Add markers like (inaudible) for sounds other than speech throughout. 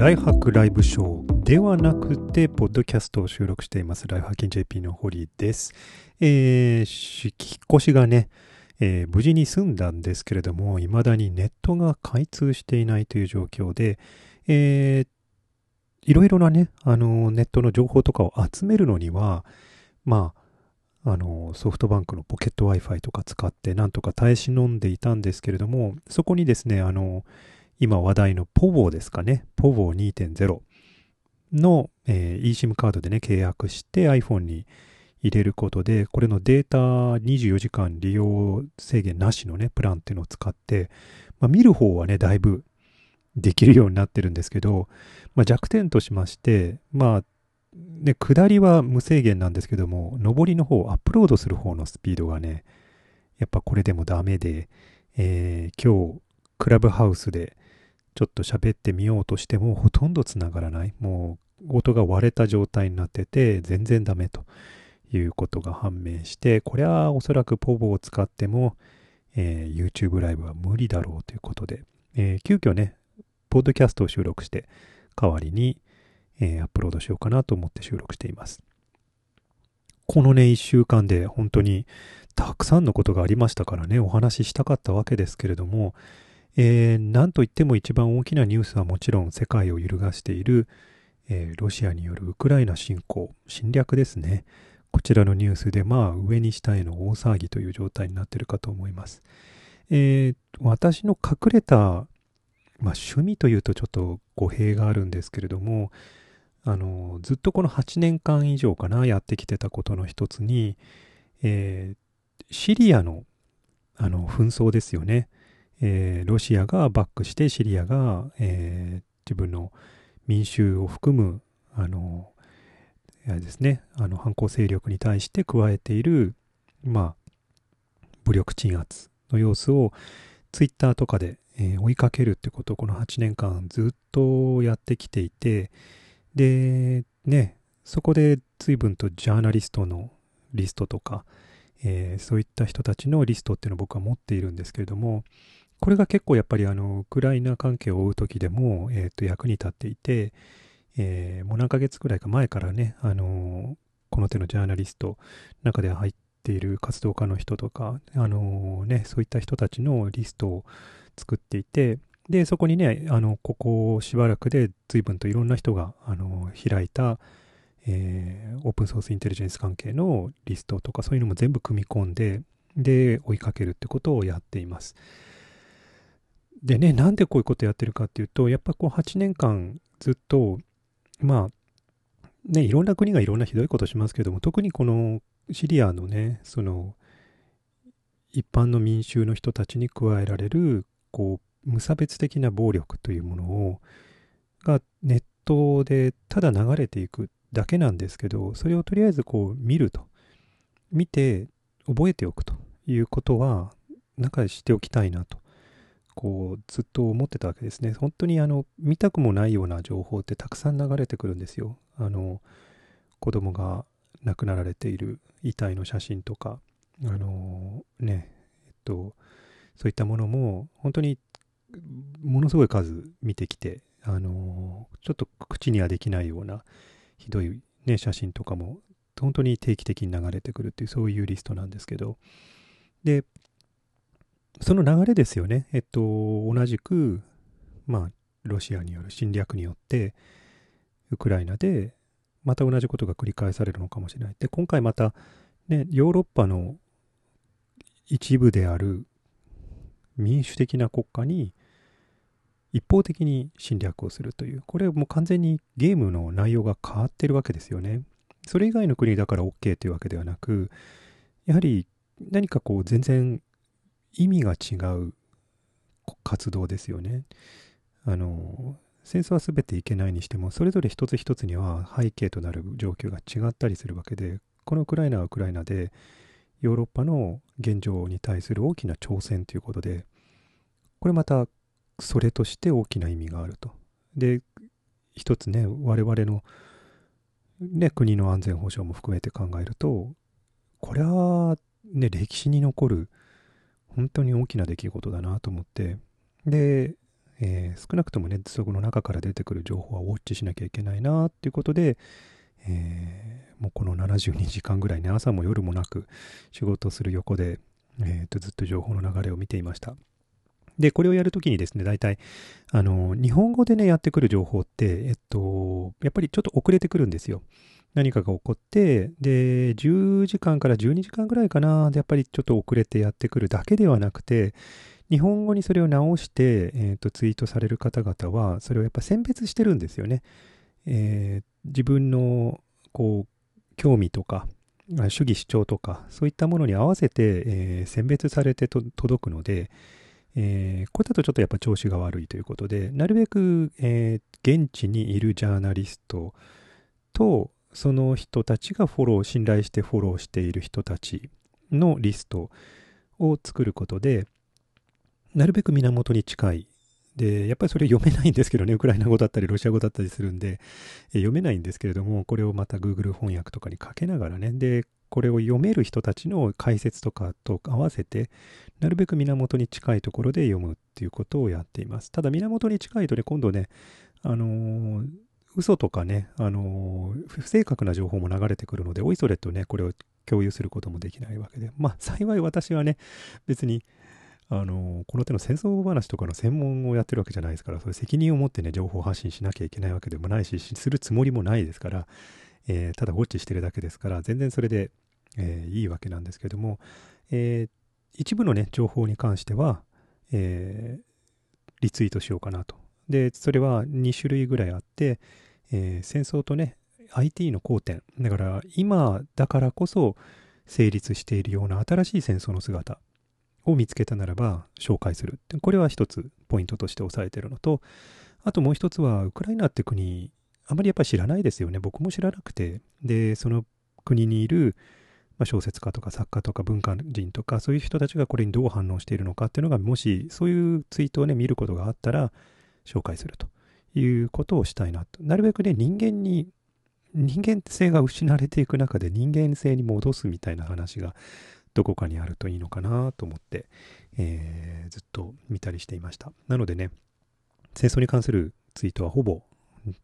ライフハックライブショーではなくて、ポッドキャストを収録しています、ライハッキン JP のホリーです。えー、引っ越しがね、えー、無事に済んだんですけれども、未だにネットが開通していないという状況で、えー、いろいろなね、あの、ネットの情報とかを集めるのには、まあ、あの、ソフトバンクのポケット Wi-Fi とか使ってなんとか耐え忍んでいたんですけれども、そこにですね、あの、今話題の POVO ですかね、POVO2.0 の、えー、eSIM カードでね、契約して iPhone に入れることで、これのデータ24時間利用制限なしのね、プランっていうのを使って、まあ、見る方はね、だいぶできるようになってるんですけど、まあ、弱点としまして、まあ、ね、下りは無制限なんですけども、上りの方、アップロードする方のスピードがね、やっぱこれでもダメで、えー、今日、クラブハウスでちょっと喋ってみようとしても、ほとんど繋がらない。もう、音が割れた状態になってて、全然ダメということが判明して、これはおそらくポボを使っても、えー、YouTube ライブは無理だろうということで、えー、急遽ね、ポッドキャストを収録して、代わりに、えー、アップロードしようかなと思って収録しています。このね、一週間で本当にたくさんのことがありましたからね、お話ししたかったわけですけれども、えー、なんといっても一番大きなニュースはもちろん世界を揺るがしている、えー、ロシアによるウクライナ侵攻、侵略ですね。こちらのニュースで、まあ、上に下への大騒ぎという状態になっているかと思います。えー、私の隠れたまあ、趣味というとちょっと語弊があるんですけれども、あの、ずっとこの8年間以上かな、やってきてたことの一つに、えー、シリアの、あの、紛争ですよね。えー、ロシアがバックしてシリアが、えー、自分の民衆を含む、あの、あれですね、あの、反抗勢力に対して加えている、まあ、武力鎮圧の様子を、ツイッターとかでえー、追いかけるってことをこの8年間ずっとやってきていて、で、ね、そこで随分とジャーナリストのリストとか、えー、そういった人たちのリストっていうのを僕は持っているんですけれども、これが結構やっぱりあの、ウクライナ関係を追う時でも、え、ー、と、役に立っていて、えー、もう何ヶ月くらいか前からね、あのこの手のジャーナリスト中で入っている活動家の人とか、あのね、そういった人たちのリストを作っていて、で、そこにね、あの、ここしばらくで随分といろんな人が、あの、開いた、えー、オープンソースインテリジェンス関係のリストとかそういうのも全部組み込んで、で、追いかけるってことをやっています。でね、なんでこういうことやってるかっていうと、やっぱこう8年間ずっと、まあ、ね、いろんな国がいろんなひどいことしますけども、特にこのシリアのね、その、一般の民衆の人たちに加えられるこう無差別的な暴力というものをがネットでただ流れていくだけなんですけどそれをとりあえずこう見ると。見て覚えておくということは中でしておきたいなと。こうずっと思ってたわけですね。本当にあの見たくもないような情報ってたくさん流れてくるんですよ。あの子供が亡くなられている遺体の写真とか。あのねえっとそういったものも本当にものすごい数見てきて、あのちょっと口にはできないようなひどい、ね、写真とかも本当に定期的に流れてくるっていうそういうリストなんですけど。でその流れですよね。えっと同じくまあロシアによる侵略によってウクライナでまた同じことが繰り返されるのかもしれない。で今回またねヨーロッパの一部である民主的な国家に一方的に侵略をするという、これはもう完全にゲームの内容が変わってるわけですよね。それ以外の国だから OK というわけではなく、やはり何かこう全然意味が違う活動ですよね。あの、戦争は全ていけないにしても、それぞれ一つ一つには背景となる状況が違ったりするわけで、このウクライナはウクライナで、ヨーロッパの現状に対する大きな挑戦ということで、これまたそれとして大きな意味があると。で、一つね、我々の、ね、国の安全保障も含めて考えると、これはね、歴史に残る本当に大きな出来事だなと思って、で、えー、少なくともね、そこの中から出てくる情報はウォッチしなきゃいけないなっていうことで、えー、もうこの72時間ぐらいね、朝も夜もなく仕事する横で、えー、とずっと情報の流れを見ていました。で、これをやるときにですね、大体、あの、日本語でね、やってくる情報って、えっと、やっぱりちょっと遅れてくるんですよ。何かが起こって、で、10時間から12時間ぐらいかな、やっぱりちょっと遅れてやってくるだけではなくて、日本語にそれを直して、えーと、ツイートされる方々は、それをやっぱ選別してるんですよね。えー、自分の、こう、興味とか、主義主張とか、そういったものに合わせて、えー、選別されて届くので、えー、これだとちょっとやっぱ調子が悪いということで、なるべく、えー、現地にいるジャーナリストと、その人たちがフォロー、信頼してフォローしている人たちのリストを作ることで、なるべく源に近い。で、やっぱりそれ読めないんですけどね、(laughs) ウクライナ語だったりロシア語だったりするんで、え読めないんですけれども、これをまた Google 翻訳とかにかけながらね、で、これを読める人たちの解説とかと合わせて、なるべく源に近いところで読むっていうことをやっています。ただ、源に近いとね、今度ね、あのー、嘘とかね、あの、不正確な情報も流れてくるので、おいそれとね、これを共有することもできないわけで、まあ、幸い私はね、別に、あの、この手の戦争話とかの専門をやってるわけじゃないですから、それ責任を持ってね、情報発信しなきゃいけないわけでもないし、するつもりもないですから、えー、ただウォッチしてるだけですから、全然それで、えー、いいわけなんですけども、えー、一部のね、情報に関しては、えリツイートしようかなと。で、それは2種類ぐらいあって、え戦争とね、IT の交点。だから今だからこそ成立しているような新しい戦争の姿を見つけたならば紹介する。これは一つポイントとして押さえてるのと、あともう一つはウクライナって国、あまりやっぱ知らないですよね。僕も知らなくて。で、その国にいる、ま小説家とか作家とか文化人とかそういう人たちがこれにどう反応しているのかっていうのがもしそういうツイートをね見ることがあったら紹介するということをしたいなと。なるべくね人間に人間性が失われていく中で人間性に戻すみたいな話がどこかにあるといいのかなと思って、えー、ずっと見たりしていました。なのでね、戦争に関するツイートはほぼ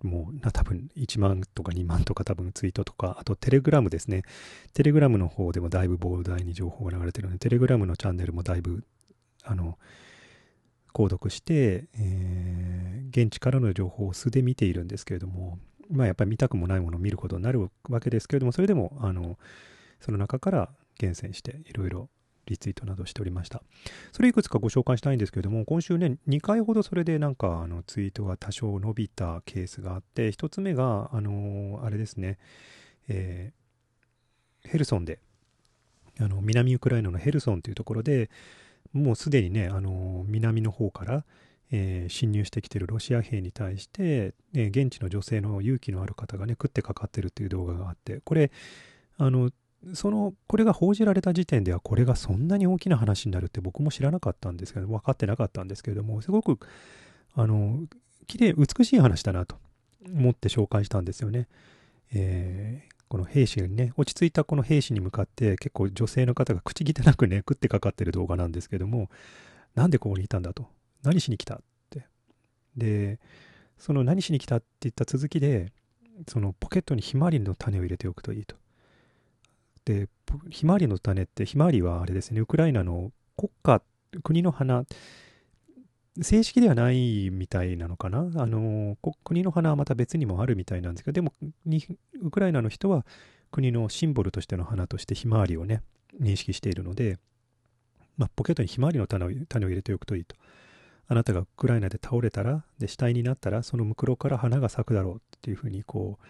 もうな多分1万とか2万とか多分ツイートとか、あとテレグラムですね。テレグラムの方でもだいぶ膨大に情報が流れてるので、テレグラムのチャンネルもだいぶ、あの、購読して、えー、現地からの情報を素で見ているんですけれども、まあやっぱり見たくもないものを見ることになるわけですけれども、それでも、あの、その中から厳選していろいろリツイートなどしておりました。それいくつかご紹介したいんですけれども、今週ね、2回ほどそれでなんかあのツイートが多少伸びたケースがあって、1つ目が、あの、あれですね、えー、ヘルソンで、あの南ウクライナのヘルソンというところでもうすでにね、あの、南の方から、えー、侵入してきてるロシア兵に対して、え現地の女性の勇気のある方がね、食ってかかってるっていう動画があって、これ、あの、その、これが報じられた時点では、これがそんなに大きな話になるって僕も知らなかったんですけど、分かってなかったんですけれども、すごく、あの、綺麗、美しい話だなと思って紹介したんですよね。えー、この兵士にね、落ち着いたこの兵士に向かって結構女性の方が口汚くね、食ってかかってる動画なんですけども、なんでここにいたんだと。何しに来たって。で、その何しに来たって言った続きで、そのポケットにひまわりの種を入れておくといいと。で、ひまわりの種って、ひまわりはあれですね、ウクライナの国家、国の花、正式ではないみたいなのかな。あの、国の花はまた別にもあるみたいなんですけど、でも、ウクライナの人は国のシンボルとしての花としてひまわりをね、認識しているので、まあ、ポケットにひまわりの種を種を入れておくといいと。あなたがウクライナで倒れたら、で、死体になったら、そのムクロから花が咲くだろうっていうふうに、こう、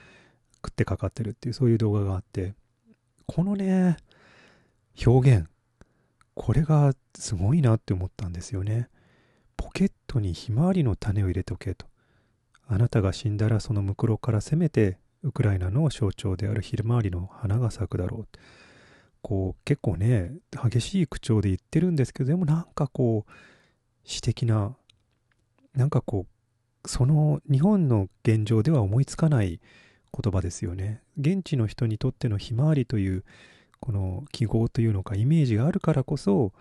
食ってかかってるっていう、そういう動画があって、このね、表現、これがすごいなって思ったんですよね。ポケットにひまわりの種を入れておけと。あなたが死んだらそのムクロからせめてウクライナの象徴であるひまわりの花が咲くだろう。こう結構ね、激しい口調で言ってるんですけど、でもなんかこう、詩的な、なんかこう、その日本の現状では思いつかない言葉ですよね。現地の人にとってのひまわりというこの記号というのかイメージがあるからこそ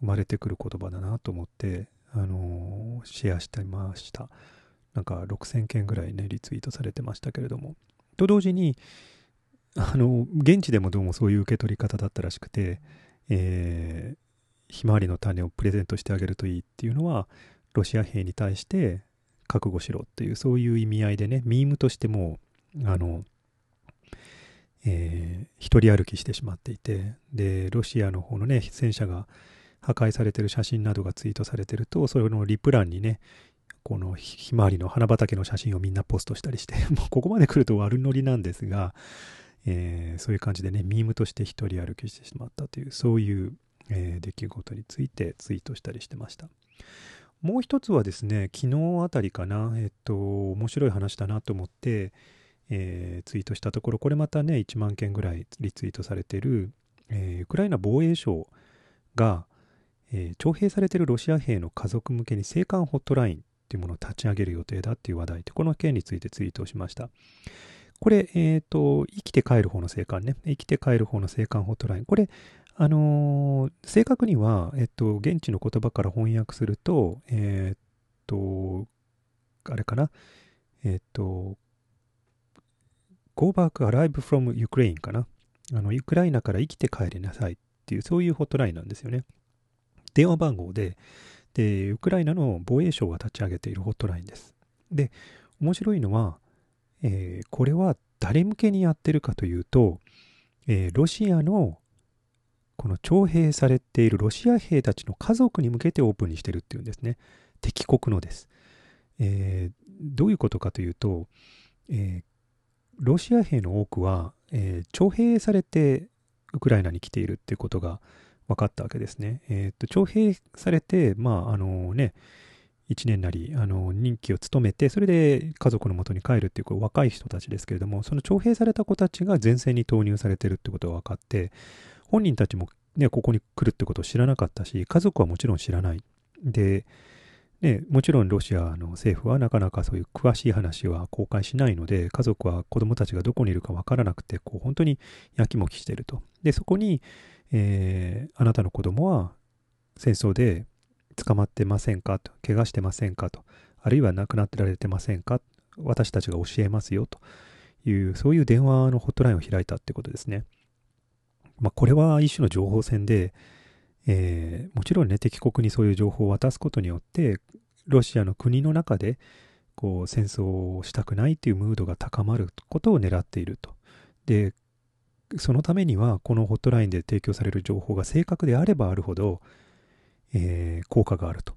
生まれてくる言葉だなと思って、あののシェアしてました。なんか6000件ぐらいね、リツイートされてましたけれども。と同時に、あの、現地でもどうもそういう受け取り方だったらしくて、えー、ひまわりの種をプレゼントしてあげるといいっていうのは、ロシア兵に対して覚悟しろっていう、そういう意味合いでね、ミームとしても、あの、えー、一人歩きしてしまっていて、で、ロシアの方のね、戦車が破壊されてる写真などがツイートされてると、それのリプランにね、このひまわりの花畑の写真をみんなポストしたりして、(laughs) もうここまで来ると悪ノリなんですが、えー、そういう感じでね、ミームとして一人歩きしてしまったという、そういう、えー、出来事についてツイートしたりしてました。もう一つはですね、昨日あたりかな、えっと、面白い話だなと思って、えー、ツイートしたところ、これまたね、1万件ぐらいリツイートされている、えー、ウクライナ防衛省が、えー、徴兵されてるロシア兵の家族向けに生還ホットラインっていうものを立ち上げる予定だっていう話題で、この件についてツイートをしました。これ、えっ、ー、と、生きて帰る方の生還ね。生きて帰る方の生還ホットライン。これ、あのー、正確には、えっと、現地の言葉から翻訳すると、えっと、あれかな？えっと、Go back alive from Ukraine かな？あの、ウクライナから生きて帰りなさいっていう、そういうホットラインなんですよね。電話番号で、で、ウクライナの防衛省が立ち上げているホットラインです。で、面白いのは、えー、これは誰向けにやってるかというと、えー、ロシアのこの徴兵されているロシア兵たちの家族に向けてオープンにしてるっていうんですね。敵国のです。えー、どういうことかというと、えロシア兵の多くは、えー、徴兵されてウクライナに来ているっていうことが分かったわけですね。えー、と徴兵されて、まああのね、1年なりあの任期を務めて、それで家族のもとに帰るっていうこう若い人たちですけれども、その徴兵された子たちが前線に投入されてるってことが分かって、本人たちも、ね、ここに来るってことを知らなかったし、家族はもちろん知らない。で、ね、もちろんロシアの政府はなかなかそういう詳しい話は公開しないので、家族は子供たちがどこにいるかわからなくて、こう本当にやきもきしていると。で、そこに、えー、あなたの子供は戦争で捕まってませんかと、怪我してませんかと、あるいは亡くなってられてませんか私たちが教えますよという、そういう電話のホットラインを開いたってことですね。まあ、これは一種の情報戦で、えー、もちろんね、敵国にそういう情報を渡すことによって、ロシアの国の中で、こう、戦争をしたくないというムードが高まることを狙っていると。で、そのためには、このホットラインで提供される情報が正確であればあるほど、えー、効果があると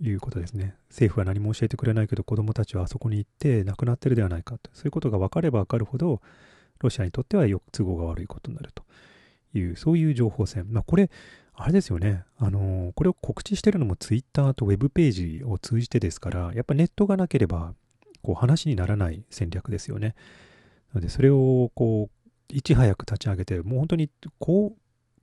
いうことですね。政府は何も教えてくれないけど、子供たちはあそこに行って亡くなってるではないかと。そういうことが分かれば分かるほど、ロシアにとってはよ都合が悪いことになるという、そういう情報戦。まあ、これ、あれですよね。あのー、これを告知してるのもツイッターとウェブページを通じてですから、やっぱネットがなければ、こう話にならない戦略ですよね。なので、それをこう、いち早く立ち上げて、もう本当に、こう、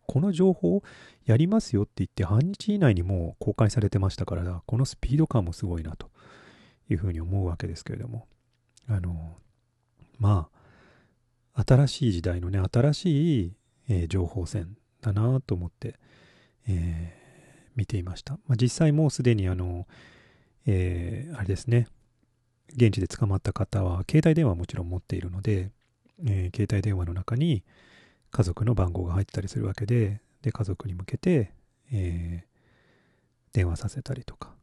この情報をやりますよって言って半日以内にもう公開されてましたから、このスピード感もすごいなというふうに思うわけですけれども。あの、まあ、新しい時代のね、新しい、えー、情報戦だなと思って、えー、見ていました。まあ、実際もうすでにあの、えー、あれですね、現地で捕まった方は携帯電話もちろん持っているので、えー、携帯電話の中に家族の番号が入ってたりするわけで、で、家族に向けて、えー、電話させたりとか、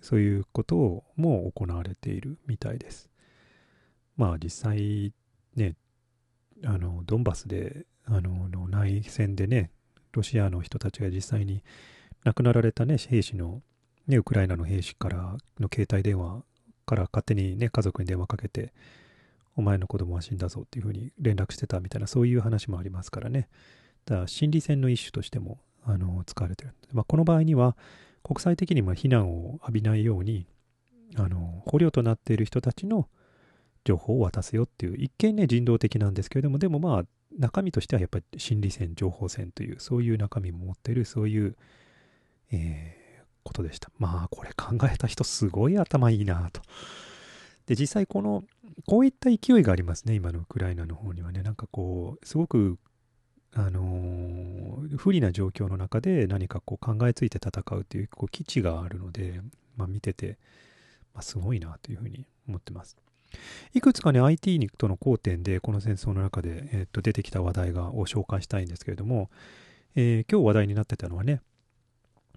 そういうことも行われているみたいです。まあ実際ね、あの、ドンバスで、あの、の内戦でね、ロシアの人たちが実際に亡くなられたね、兵士の、ね、ウクライナの兵士からの携帯電話から勝手にね、家族に電話かけて、お前の子供は死んだぞっていうふうに連絡してたみたいな、そういう話もありますからね。だから心理戦の一種としても、あの、使われてる。まあ、この場合には、国際的にも非難を浴びないように、あの、捕虜となっている人たちの情報を渡すよっていう、一見ね、人道的なんですけれども、でもまあ、中身としてはやっぱり心理戦、情報戦という、そういう中身も持っている、そういう、えー、ことでした。まあ、これ考えた人すごい頭いいなと。で、実際この、こういった勢いがありますね、今のウクライナの方にはね。なんかこう、すごく、あのー、不利な状況の中で何かこう考えついて戦うっていうこう基地があるので、まあ、見てて、まあ、すごいなというふうに思ってます。いくつかね、IT との交点で、この戦争の中で、えー、と出てきた話題がを紹介したいんですけれども、えー、今日話題になってたのはね、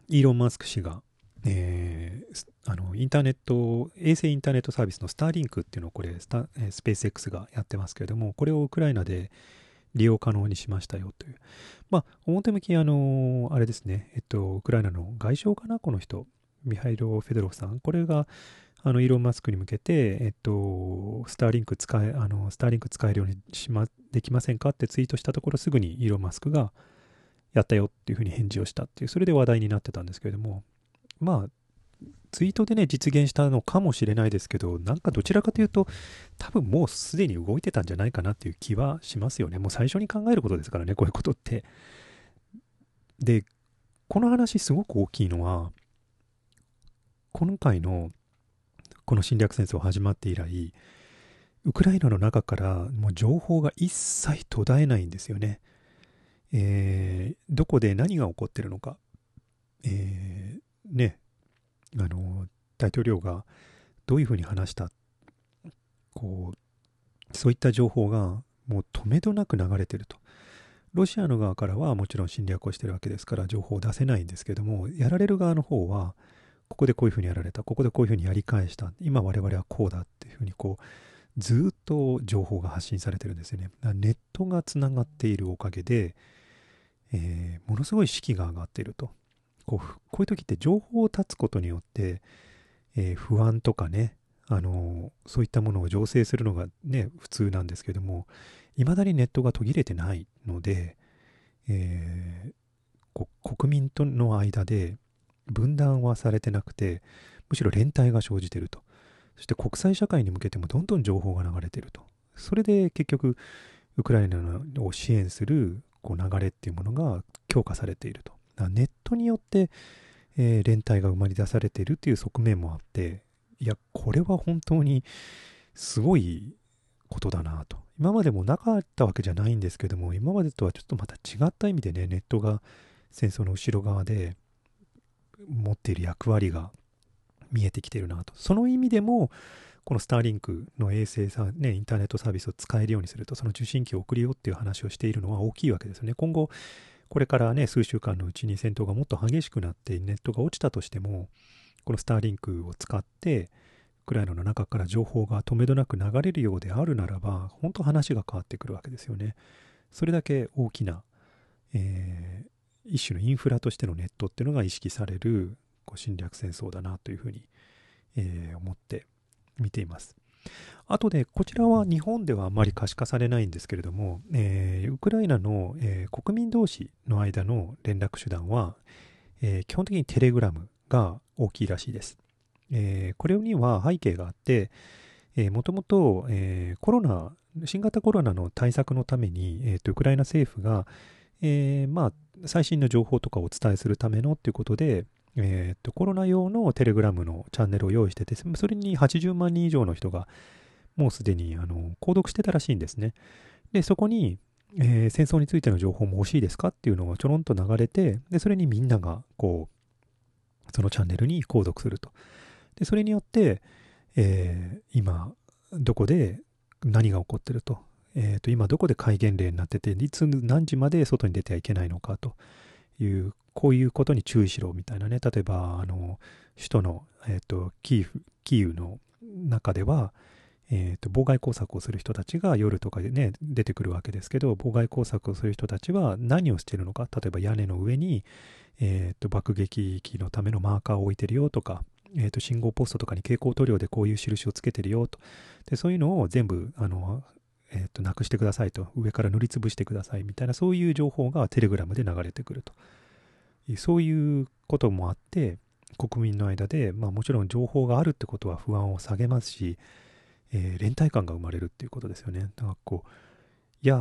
イーロン・マスク氏が、えー、あのインターネット、衛星インターネットサービスのスターリンクっていうのをこれスタ、スペース X がやってますけれども、これをウクライナで利用可能にしましたよという。まあ、表向き、あの、あれですね、えっと、ウクライナの外相かな、この人、ミハイロ・フェドロフさん。これが、あの、イーロン・マスクに向けて、えっと、スターリンク使え、あの、スターリンク使えるようにしま、できませんか？ってツイートしたところ、すぐにイーロン・マスクが、やったよっていうふうに返事をしたっていう、それで話題になってたんですけれども、まあ、ツイートでね、実現したのかもしれないですけど、なんかどちらかというと、多分もうすでに動いてたんじゃないかなっていう気はしますよね。もう最初に考えることですからね、こういうことって。で、この話すごく大きいのは、今回のこの侵略戦争始まって以来、ウクライナの中からもう情報が一切途絶えないんですよね。えー、どこで何が起こってるのか、えー、ね、あの、大統領がどういうふうに話した、こう、そういった情報がもう止めどなく流れてると。ロシアの側からはもちろん侵略をしてるわけですから情報を出せないんですけども、やられる側の方は、ここでこういうふうにやられた、ここでこういうふうにやり返した、今我々はこうだっていうふうにこう、ずっと情報が発信されてるんですよね。ネットがつながっているおかげで、えー、ものすごい士気が上がっていると。こうこういう時って情報を断つことによって、えー、不安とかね、あのー、そういったものを醸成するのがね、普通なんですけども、いまだにネットが途切れてないので、えー、国民との間で分断はされてなくて、むしろ連帯が生じてると。そして国際社会に向けてもどんどん情報が流れてると。それで結局、ウクライナを支援するこう流れっていうものが強化されていると。ネットによって、えー、連帯が生まれ出されているっていう側面もあって、いや、これは本当にすごいことだなと。今までもなかったわけじゃないんですけども、今までとはちょっとまた違った意味でね、ネットが戦争の後ろ側で持っている役割が見えてきてるなと。その意味でも、このスターリンクの衛星さ、ね、インターネットサービスを使えるようにすると、その受信機を送るよっていう話をしているのは大きいわけですよね。今後、これからね、数週間のうちに戦闘がもっと激しくなって、ネットが落ちたとしても、このスターリンクを使って、ウクライナの中から情報が止めどなく流れるようであるならば、本当話が変わってくるわけですよね。それだけ大きな、えー、一種のインフラとしてのネットっていうのが意識されるこう侵略戦争だなというふうに、えー、思って見ています。あとで、こちらは日本ではあまり可視化されないんですけれども、えー、ウクライナの、えー、国民同士の間の連絡手段は、えー、基本的にテレグラムが大きいらしいです。えこれには背景があって、もともとコロナ、新型コロナの対策のために、えーと、ウクライナ政府が、えまあ、最新の情報とかをお伝えするためのということで、えー、と、コロナ用のテレグラムのチャンネルを用意してて、それに80万人以上の人がもうすでにあの購読してたらしいんですね。で、そこに、えー、戦争についての情報も欲しいですかっていうのがちょろんと流れて、で、それにみんなが、こう、そのチャンネルに購読すると。で、それによって、えー、今、どこで何が起こってると。え、ー、と、今どこで戒厳令になってて、いつ何時まで外に出てはいけないのかと。いうこういうことに注意しろみたいなね、例えば、あの、首都の、え、ー、と、キーフ、キーウの中では、え、ー、と、妨害工作をする人たちが夜とかでね、出てくるわけですけど、妨害工作をする人たちは何をしているのか、例えば屋根の上に、え、ー、と、爆撃機のためのマーカーを置いてるよとか、えっ、と、信号ポストとかに蛍光塗料でこういう印をつけてるよと。で、そういうのを全部、あの、えっ、と、なくしてくださいと。上から塗りつぶしてくださいみたいな、そういう情報がテレグラムで流れてくると。そういうこともあって、国民の間で、まあもちろん情報があるってことは不安を下げますし、えー、連帯感が生まれるっていうことですよね。だかこう、いや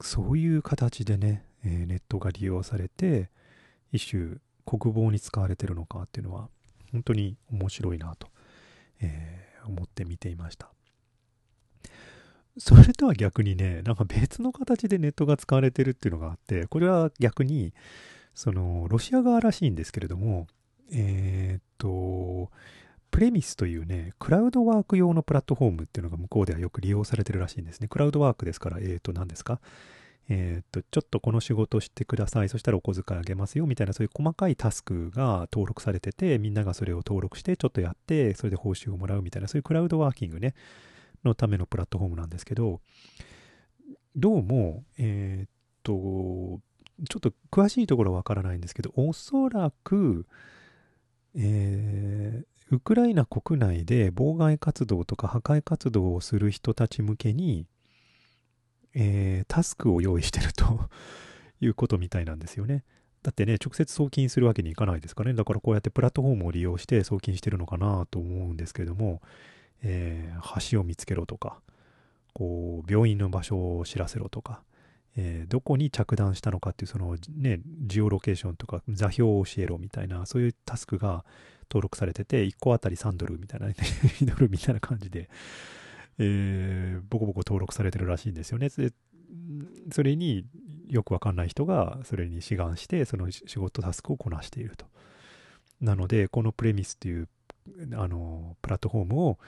そういう形でね、えー、ネットが利用されて、一種国防に使われてるのかっていうのは、本当に面白いなと、えー、思って見ていました。それとは逆にね、なんか別の形でネットが使われてるっていうのがあって、これは逆に、その、ロシア側らしいんですけれども、えー、っと、プレミスというね、クラウドワーク用のプラットフォームっていうのが向こうではよく利用されてるらしいんですね。クラウドワークですから、えー、っと、何ですか？えー、っと、ちょっとこの仕事してください。そしたらお小遣いあげますよ。みたいな、そういう細かいタスクが登録されてて、みんながそれを登録して、ちょっとやって、それで報酬をもらうみたいな、そういうクラウドワーキングね、のためのプラットフォームなんですけど、どうも、えー、っと、ちょっと詳しいところはわからないんですけど、おそらく、えー、ウクライナ国内で妨害活動とか破壊活動をする人たち向けに、えー、タスクを用意してると (laughs) いうことみたいなんですよね。だってね、直接送金するわけにいかないですかね。だからこうやってプラットフォームを利用して送金してるのかなと思うんですけれども、えー、橋を見つけろとか、こう、病院の場所を知らせろとか、えー、どこに着弾したのかっていうそのね、ジオロケーションとか座標を教えろみたいな、そういうタスクが登録されてて、1個あたり3ドルみたいな、2 (laughs) ドルみたいな感じで、えー、ボコボコ登録されてるらしいんですよね。それによくわかんない人がそれに志願して、その仕事タスクをこなしていると。なので、このプレミスっていうあのプラットフォームを、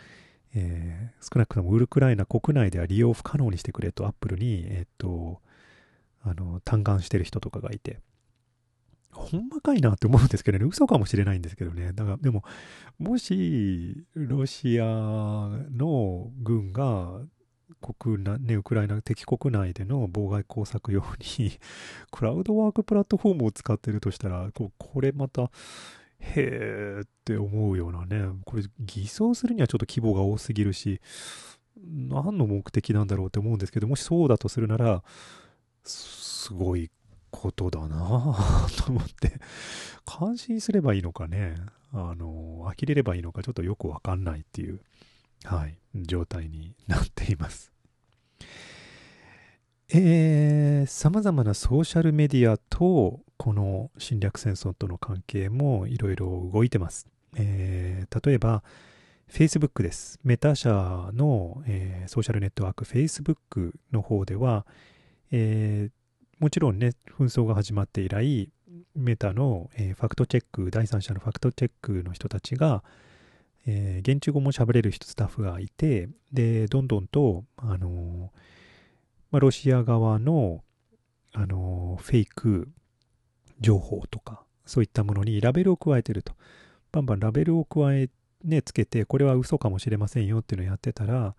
えー、少なくともウルクライナ国内では利用不可能にしてくれとアップルに、えっ、と、あの、嘆願してる人とかがいて、ほんまかいなって思うんですけどね、嘘かもしれないんですけどね。だから、でも、もし、ロシアの軍が、国内、ね、ウクライナ敵国内での妨害工作用にクラウドワークプラットフォームを使ってるとしたら、ここれまた、へーっって思うようなね、これ偽装するにはちょっと規模が多すぎるし、何の目的なんだろうって思うんですけど、もしそうだとするなら、すごいことだなぁ (laughs) と思って、感心すればいいのかね、あの、呆れればいいのかちょっとよくわかんないっていう、はい、状態になっています。えー、様々なソーシャルメディアとこの侵略戦争との関係もいろいろ動いてます。えー、例えば、Facebook です。メタ社の、えー、ソーシャルネットワーク Facebook の方では、えー、もちろんね、紛争が始まって以来、メタの、え、ファクトチェック、第三者のファクトチェックの人たちが、え、現地語も喋れる人、スタッフがいて、で、どんどんと、あのまあ、ロシア側の、あのフェイク情報とか、そういったものにラベルを加えてると。バンバンラベルを加え、ね、つけて、これは嘘かもしれませんよっていうのをやってたら、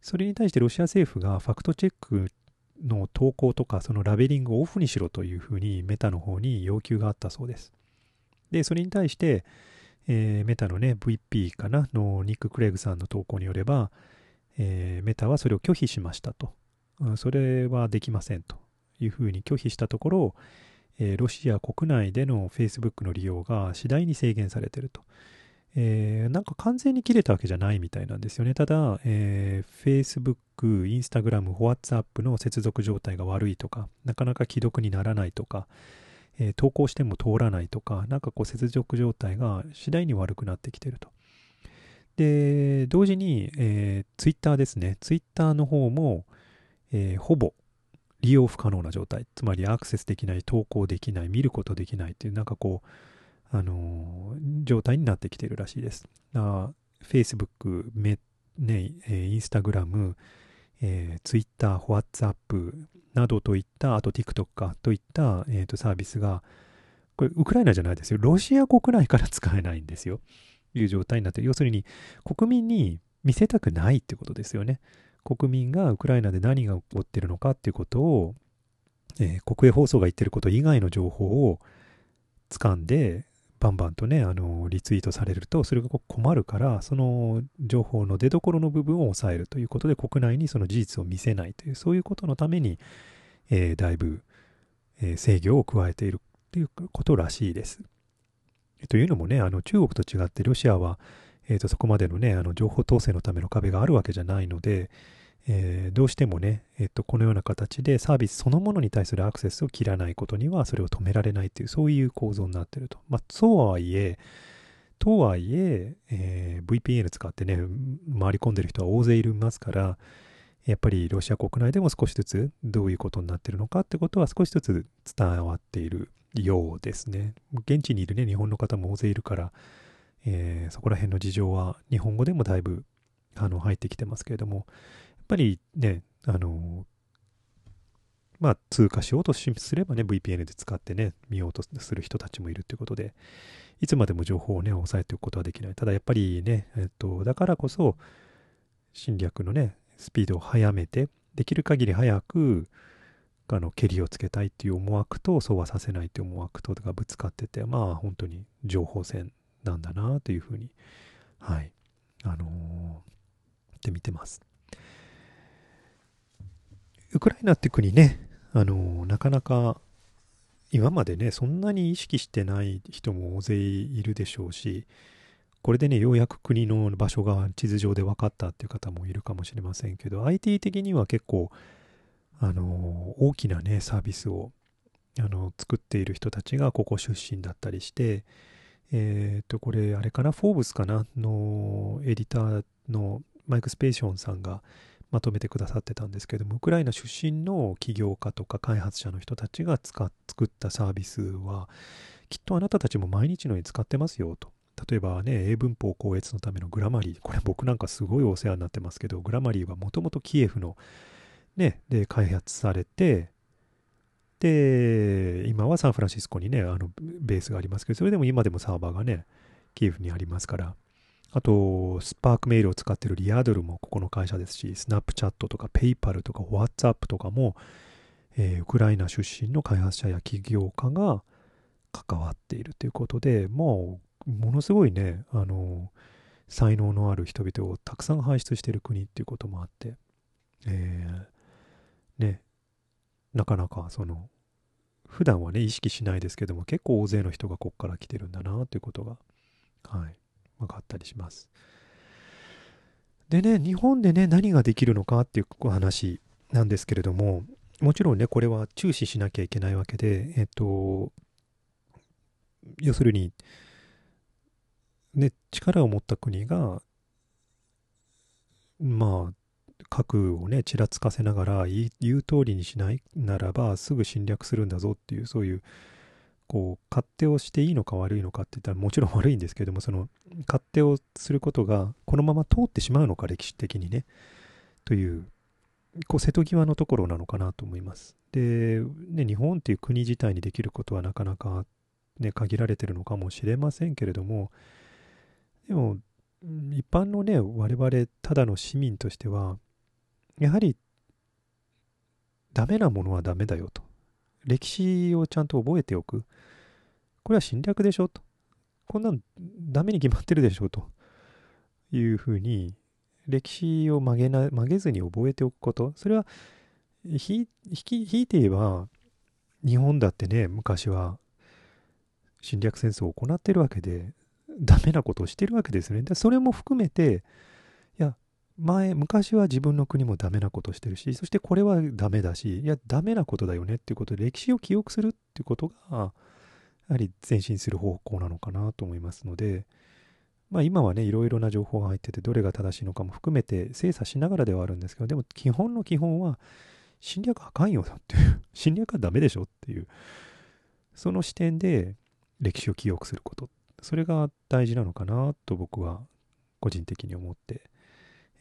それに対してロシア政府がファクトチェックの投稿とか、そのラベリングをオフにしろというふうにメタの方に要求があったそうです。で、それに対して、えー、メタのね、VP かなのニック・クレイグさんの投稿によれば、えー、メタはそれを拒否しましたと。それはできませんというふうに拒否したところ、えー、ロシア国内での Facebook の利用が次第に制限されてると。えー、なんか完全に切れたわけじゃないみたいなんですよね。ただ、えー、Facebook、Instagram、WhatsApp の接続状態が悪いとか、なかなか既読にならないとか、えー、投稿しても通らないとか、なんかこう接続状態が次第に悪くなってきてると。で、同時に、えー、Twitter ですね。Twitter の方も、えー、ほぼ利用不可能な状態。つまりアクセスできない、投稿できない、見ることできないっていう、なんかこう、あのー、状態になってきてるらしいです。あ Facebook、メね、えー、Instagram、えー、Twitter、WhatsApp などといった、あと TikTok かといった、えー、とサービスが、これウクライナじゃないですよ。ロシア国内から使えないんですよ。いう状態になって要するに国民に見せたくないってことですよね。国民がウクライナで何が起こってるのかっていうことを、えー、国営放送が言ってること以外の情報を掴んで、バンバンとね、あの、リツイートされると、それが困るから、その情報の出所の部分を抑えるということで、国内にその事実を見せないという、そういうことのために、えー、だいぶ、え、制御を加えているということらしいです。というのもね、あの中国と違ってロシアは、えー、とそこまでのね、あの情報統制のための壁があるわけじゃないので、えー、どうしてもね、えー、とこのような形でサービスそのものに対するアクセスを切らないことにはそれを止められないという、そういう構造になっていると。まあ、そうはいえ、とはいええー、VPN 使ってね、回り込んでる人は大勢いますから、やっぱりロシア国内でも少しずつどういうことになってるのかってことは少しずつ伝わっているようですね。現地にいるね、日本の方も大勢いるから、えー、そこら辺の事情は日本語でもだいぶあの入ってきてますけれども、やっぱりね、あのまあ、通過しようとすればね、VPN で使ってね、見ようとする人たちもいるということで、いつまでも情報をね、抑えておくことはできない。ただやっぱりね、えっと、だからこそ、侵略のね、スピードを速めて、できる限り早く、あの、蹴りをつけたいっていう思惑と、そうはさせないっていう思惑とがぶつかってて、まあ、本当に情報戦なんだなというふうに、はい、あのー、って見てます。ウクライナって国ね、あのなかなか今までねそんなに意識してない人も大勢いるでしょうしこれでねようやく国の場所が地図上で分かったっていう方もいるかもしれませんけど IT 的には結構あの大きなねサービスをあの作っている人たちがここ出身だったりしてえっ、ー、とこれあれかな？フォーブスかな？のエディターのマイク・スペーションさんがまとめてくださってたんですけどもウクライナ出身の起業家とか開発者の人たちが使作ったサービスはきっとあなたたちも毎日のように使ってますよと。例えばね英文法校閲のためのグラマリー。これ僕なんかすごいお世話になってますけどグラマリーはもともとキエフのねで開発されてで今はサンフランシスコにねあのベースがありますけどそれでも今でもサーバーがねキエフにありますから。あと、スパークメールを使ってるリアドルもここの会社ですし、スナップチャットとかペイパルとか WhatsApp とかも、えー、ウクライナ出身の開発者や起業家が関わっているということで、もう、ものすごいね、あの、才能のある人々をたくさん輩出している国っていうこともあって、えー、ね、なかなかその、普段はね、意識しないですけども、結構大勢の人がここから来てるんだなということが、はい、分かったりします。でね、日本でね、何ができるのかっていう話なんですけれども、もちろんね、これは注視しなきゃいけないわけで、えっと、要するに、ね、力を持った国が、まあ、核をね、ちらつかせながら言う通りにしないならば、すぐ侵略するんだぞっていう、そういうこう勝手をしていいのか悪いのかって言ったらもちろん (laughs) 悪いんですけどもその勝手をすることがこのまま通ってしまうのか歴史的にねというこう瀬戸際のところなのかなと思います。で、ね、日本っていう国自体にできることはなかなか、ね、限られてるのかもしれませんけれどもでも一般のね我々ただの市民としてはやはりダメなものはダメだよと歴史をちゃんと覚えておく。これは侵略でしょと。こんなんダメに決まってるでしょというふうに、歴史を曲げな曲げずに覚えておくこと。それは、ひいて言えば、日本だってね、昔は侵略戦争を行ってるわけで、ダメなことをしてるわけですね。でそれも含めて、いや、前、昔は自分の国もダメなことしてるし、そしてこれはダメだし、いや、ダメなことだよねっていうことで、歴史を記憶するっていうことが、やはり前進する方向なのかなと思いますので、まあ今はね、いろいろな情報が入ってて、どれが正しいのかも含めて精査しながらではあるんですけど、でも基本の基本は、侵略あかんよっていう、(laughs) 侵略はダメでしょっていう、その視点で歴史を記憶すること、それが大事なのかなと僕は個人的に思って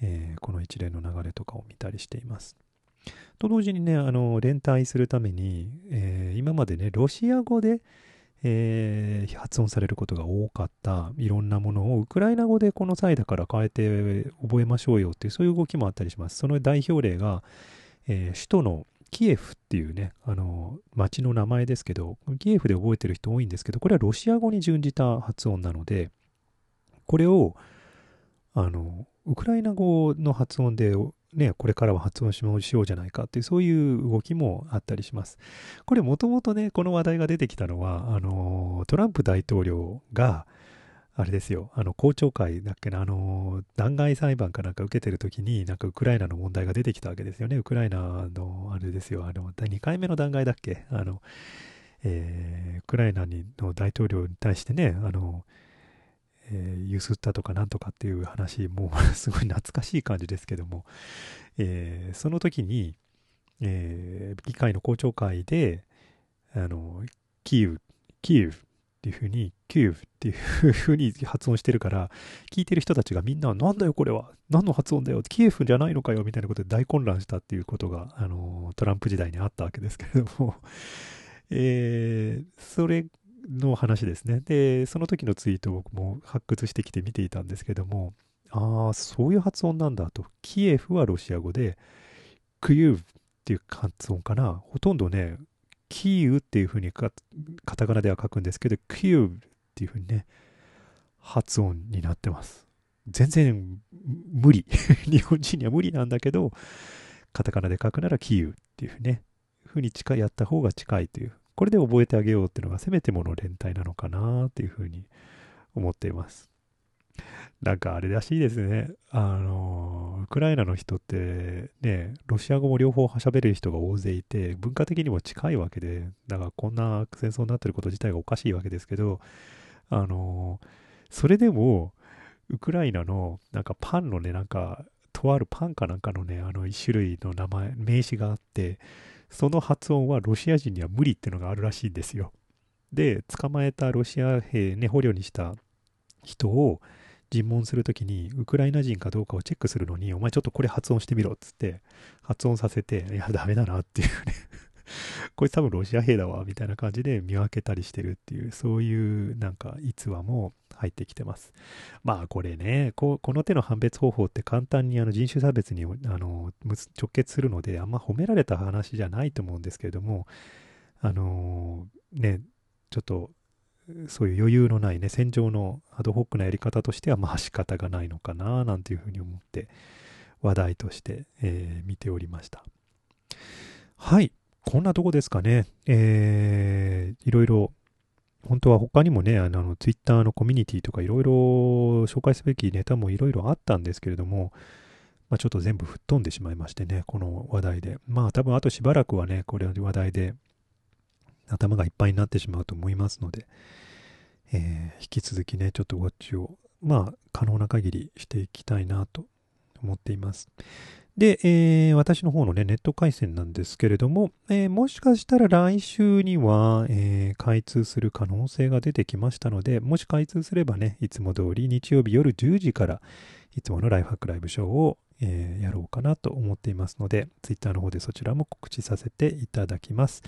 えー、この一連の流れとかを見たりしています。と同時にね、あの連帯するために、えー、今までね、ロシア語で、えー、発音されることが多かったいろんなものをウクライナ語でこの際だから変えて覚えましょうよっていうそういう動きもあったりします。その代表例が、えー、首都のキエフっていうね、あの、町の名前ですけど、キエフで覚えてる人多いんですけど、これはロシア語に準じた発音なので、これを、あの、ウクライナ語の発音で、ね、これからは発音しようじゃないかっていう、そういう動きもあったりします。これもともとね、この話題が出てきたのは、あの、トランプ大統領が、あれですよ、あの、公聴会だっけな、あの、弾劾裁判かなんか受けてるときに、なんかウクライナの問題が出てきたわけですよね。ウクライナの、あれですよ、あの、2回目の弾劾だっけ？あの、えー、ウクライナの大統領に対してね、あの、えー、ゆすったとかなんとかっていう話、も (laughs) うすごい懐かしい感じですけども、えー、その時に、えー、議会の公聴会で、あの、キーウ、キーウっていうふうに、キーウっていうふうに発音してるから、聞いてる人たちがみんな、なんだよこれは何の発音だよキエフじゃないのかよみたいなことで大混乱したっていうことが、あの、トランプ時代にあったわけですけれども、えー、それの話ですね。で、その時のツイートを僕も発掘してきて見ていたんですけども、ああ、そういう発音なんだと。キエフはロシア語で、クユーっていう発音かな。ほとんどね、キーウっていうふうにカタカナでは書くんですけど、キューブっていうふうにね、発音になってます。全然無理。(laughs) 日本人には無理なんだけど、カタカナで書くならキーウっていうふうにね、ふうに近いやった方が近いという。これで覚えてあげようっていうのがせめてもの連帯なのかなっていうふうに思っています。なんかあれらしいですね。あの、ウクライナの人ってね、ロシア語も両方喋れる人が大勢いて、文化的にも近いわけで、だからこんな戦争になってること自体がおかしいわけですけど、あの、それでも、ウクライナのなんかパンのね、なんか、とあるパンかなんかのね、あの一種類の名前、名詞があって、その発音はロシア人には無理っていうのがあるらしいんですよ。で、捕まえたロシア兵ね、捕虜にした人を、尋問するときに、ウクライナ人かどうかをチェックするのに、お前ちょっとこれ発音してみろっつって、発音させて、いや、ダメだなっていうねこいつ多分ロシア兵だわ、みたいな感じで見分けたりしてるっていう、そういうなんか逸話も入ってきてます。まあこれね、ここの手の判別方法って簡単にあの人種差別にあの直結するので、あんま褒められた話じゃないと思うんですけれども、あのー、ね、ちょっとそういう余裕のないね、戦場のアドホックなやり方としては、まあ仕方がないのかな、なんていうふうに思って、話題として、えー、見ておりました。はい。こんなとこですかね。えー、いろいろ、本当は他にもね、あの、ツイッターのコミュニティとかいろいろ紹介すべきネタもいろいろあったんですけれども、まあ、ちょっと全部吹っ飛んでしまいましてね、この話題で。まあ多分あとしばらくはね、これ話題で頭がいっぱいになってしまうと思いますので、えー、引き続きね、ちょっとウォッチを、まあ、可能な限りしていきたいなと思っています。で、えー、私の方のね、ネット回線なんですけれども、えー、もしかしたら来週には、えー、開通する可能性が出てきましたので、もし開通すればね、いつも通り日曜日夜10時から、いつものライフハックライブショーを、えやろうかなと思っていますので、Twitter の方でそちらも告知させていただきます。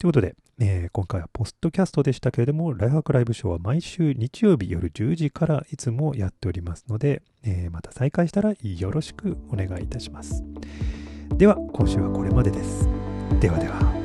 ということで、えー、今回はポストキャストでしたけれども、ライフハクライブショーは毎週日曜日夜10時からいつもやっておりますので、えー、また再開したらよろしくお願いいたします。では、今週はこれまでです。ではでは。